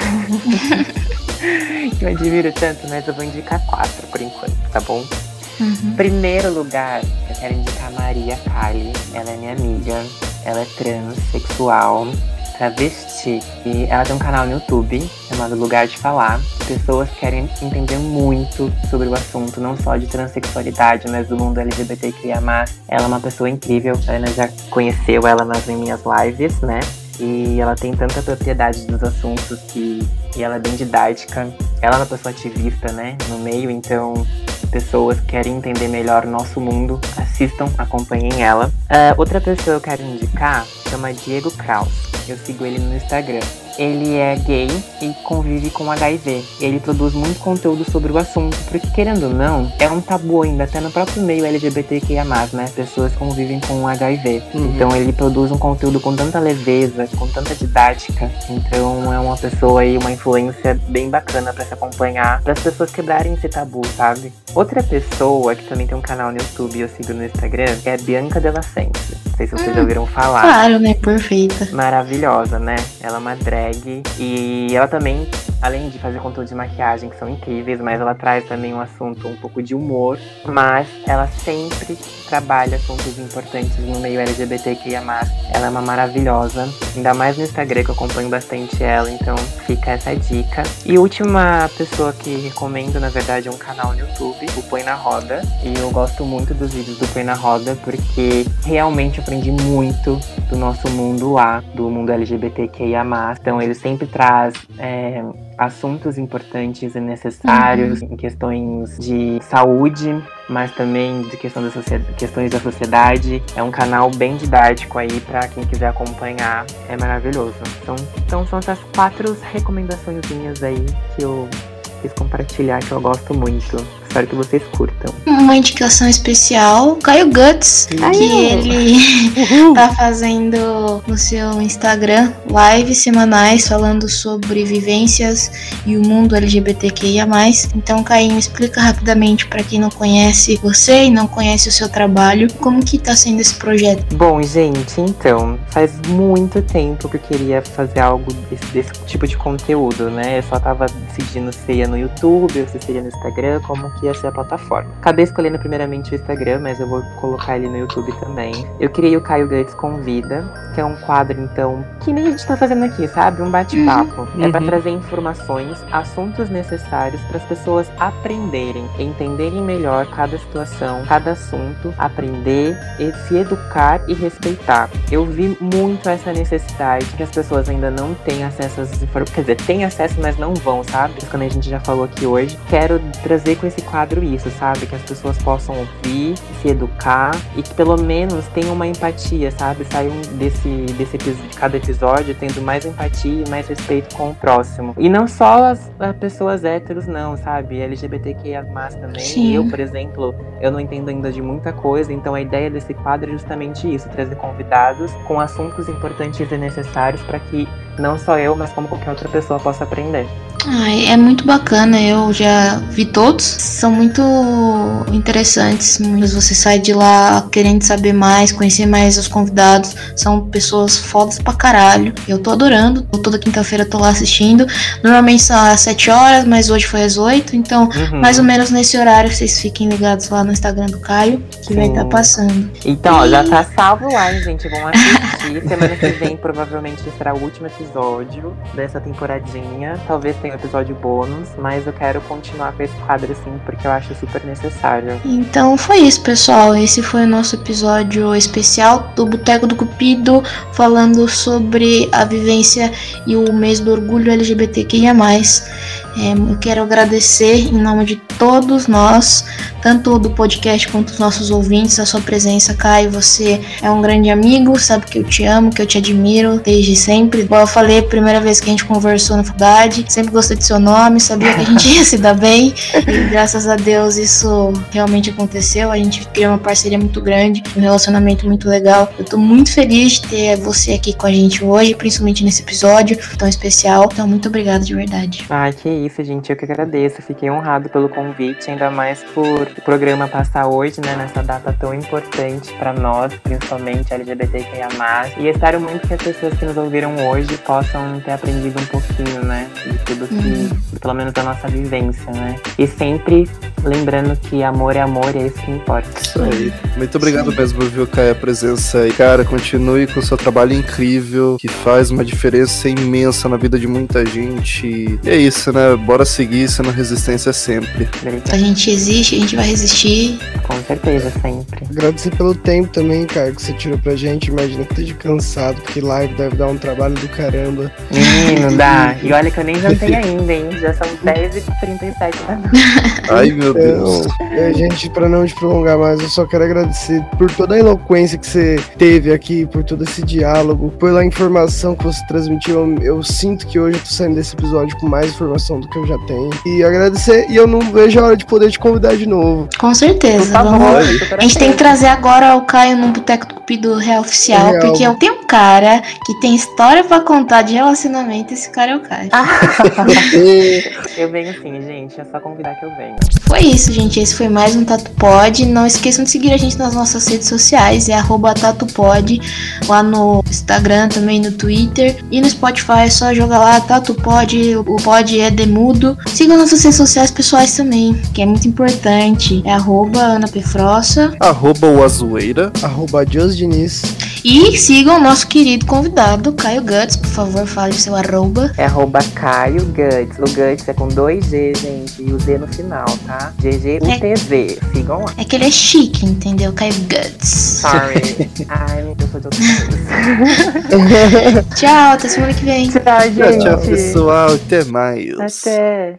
que eu admiro tanto, mas eu vou indicar quatro por enquanto, tá bom? Uhum. Primeiro lugar, eu quero indicar a Maria Kali. Ela é minha amiga. Ela é transexual, travesti. E ela tem um canal no YouTube chamado Lugar de Falar. Pessoas querem entender muito sobre o assunto, não só de transexualidade, mas do mundo LGBTQIA. Ela é uma pessoa incrível. A Ana já conheceu ela nas minhas lives, né? E ela tem tanta propriedade dos assuntos que e ela é bem didática. Ela é uma pessoa ativista, né? No meio, então pessoas que querem entender melhor nosso mundo, assistam, acompanhem ela. Uh, outra pessoa que eu quero indicar chama Diego Kraus. Eu sigo ele no Instagram ele é gay e convive com HIV. Ele produz muito conteúdo sobre o assunto, porque querendo ou não, é um tabu ainda, até no próprio meio LGBTQIA+, né? Pessoas convivem com HIV. Uhum. Então ele produz um conteúdo com tanta leveza, com tanta didática. Então é uma pessoa aí, uma influência bem bacana para se acompanhar, para as pessoas quebrarem esse tabu, sabe? Outra pessoa que também tem um canal no YouTube e eu sigo no Instagram é a Bianca Della Sense. Não sei se vocês hum, ouviram falar. Claro, né? Perfeita. Maravilhosa, né? Ela é uma drag drag. E ela também, além de fazer conteúdo de maquiagem, que são incríveis, mas ela traz também um assunto um pouco de humor. Mas ela sempre trabalha assuntos importantes no meio LGBTQIA. Ela é uma maravilhosa. Ainda mais no Instagram, que eu acompanho bastante ela, então fica essa dica. E última pessoa que recomendo, na verdade, é um canal no YouTube, o Põe na Roda. E eu gosto muito dos vídeos do Põe na Roda, porque realmente aprendi muito do nosso mundo lá, do mundo LGBTQIA. Então ele sempre traz é, assuntos importantes e necessários uhum. em questões de saúde, mas também de questão da questões da sociedade. É um canal bem didático aí para quem quiser acompanhar. É maravilhoso. Então, então são essas quatro recomendações aí que eu quis compartilhar que eu gosto muito. Espero que vocês curtam. Uma indicação especial, Caio Guts, Ai, que ele tá fazendo no seu Instagram lives semanais falando sobre vivências e o mundo LGBTQIA+. Então, Caio, explica rapidamente para quem não conhece você e não conhece o seu trabalho, como que tá sendo esse projeto. Bom, gente, então, faz muito tempo que eu queria fazer algo desse, desse tipo de conteúdo, né? Eu só tava decidindo se ia no YouTube ou se seria no Instagram, como que ia ser a plataforma. Acabei escolhendo primeiramente o Instagram, mas eu vou colocar ele no YouTube também. Eu criei o Caio Gates Convida, que é um quadro, então, que nem a gente tá fazendo aqui, sabe? Um bate-papo. Uhum. É para trazer informações, assuntos necessários para as pessoas aprenderem, entenderem melhor cada situação, cada assunto, aprender, se educar e respeitar. Eu vi muito essa necessidade que as pessoas ainda não têm acesso às informações, quer dizer, têm acesso, mas não vão, sabe? Quando a gente já falou aqui hoje, quero trazer com esse quadro isso, sabe? Que as pessoas possam ouvir, se educar e que pelo menos tenham uma empatia, sabe? Saiam desse, desse de cada episódio tendo mais empatia e mais respeito com o próximo. E não só as, as pessoas héteros, não, sabe? LGBTQIA também. Sim. Eu, por exemplo, eu não entendo ainda de muita coisa, então a ideia desse quadro é justamente isso: trazer convidados com assuntos importantes e necessários para que não só eu, mas como qualquer outra pessoa possa aprender. Ai, é muito bacana, eu já vi todos, são muito interessantes. Você sai de lá querendo saber mais, conhecer mais os convidados, são pessoas fodas pra caralho. Eu tô adorando, toda quinta-feira tô lá assistindo. Normalmente são às 7 horas, mas hoje foi às 8, então uhum. mais ou menos nesse horário vocês fiquem ligados lá no Instagram do Caio, que Sim. vai estar tá passando. Então, e... já tá salvo lá, hein, gente? Vão assistir. Semana que vem provavelmente será o último episódio dessa temporadinha. Talvez tenha episódio bônus, mas eu quero continuar com esse quadro assim, porque eu acho super necessário. Então foi isso, pessoal. Esse foi o nosso episódio especial do Boteco do Cupido, falando sobre a vivência e o mês do orgulho LGBTQIA. É, eu quero agradecer em nome de todos nós, tanto do podcast quanto dos nossos ouvintes, a sua presença, Caio. Você é um grande amigo, sabe que eu te amo, que eu te admiro desde sempre. Igual eu falei, primeira vez que a gente conversou na faculdade, sempre gostei do seu nome, sabia que a gente ia se dar bem. E graças a Deus isso realmente aconteceu. A gente criou uma parceria muito grande, um relacionamento muito legal. Eu tô muito feliz de ter você aqui com a gente hoje, principalmente nesse episódio tão especial. Então, muito obrigada de verdade. Ai, que isso, gente. Eu que agradeço. Fiquei honrado pelo convite, ainda mais por o programa passar hoje, né, nessa data tão importante para nós, principalmente LGBTQIA+. E espero muito que as pessoas que nos ouviram hoje possam ter aprendido um pouquinho, né, de tudo que, pelo menos da nossa vivência, né? E sempre lembrando que amor é amor e é isso que importa. Isso aí. Muito obrigado mesmo, viu, Kai, a presença aí. Cara, continue com o seu trabalho incrível, que faz uma diferença imensa na vida de muita gente. E é isso, né? Bora seguir sendo resistência sempre. A gente existe, a gente vai resistir. Com certeza, sempre. Agradecer pelo tempo também, cara, que você tirou pra gente. Imagina que esteja cansado, porque live deve dar um trabalho do caramba. Menino, dá. E olha que eu nem jantei ainda, hein? Já são 10h37 da noite. Ai, meu Deus. Então, gente, pra não te prolongar mais, eu só quero agradecer por toda a eloquência que você teve aqui, por todo esse diálogo, pela informação que você transmitiu. Eu, eu sinto que hoje eu tô saindo desse episódio com mais informação do que eu já tenho. E agradecer, e eu não vejo a hora de poder te convidar de novo. Com certeza. Favor, Vamos... A gente tem que trazer agora o Caio no Boteco do Cupido Real Oficial, Real. porque eu tenho um cara que tem história pra contar de relacionamento, esse cara é o Caio. Eu venho sim, gente. É só convidar que eu venho. Foi isso, gente. Esse foi mais um Tatu Pod. Não esqueçam de seguir a gente nas nossas redes sociais, é arroba TatuPod, lá no Instagram, também no Twitter. E no Spotify é só jogar lá Tatu Pod, o pod é demudo. Sigam nossas redes sociais pessoais também, que é muito importante. É arroba Ana. Arroba o Azueira. Arroba Diniz. E sigam o nosso querido convidado, Caio Guts. Por favor, fale o seu arroba. É arroba Caio Guts. O Guts é com dois G, gente. E o Z no final, tá? GG-UTZ. Sigam lá. É que ele é chique, entendeu? Caio Guts. Sorry. Ai, eu sou de outro. Tchau, até semana que vem. Tchau, Tchau, gente. tchau, pessoal. Até mais. Até.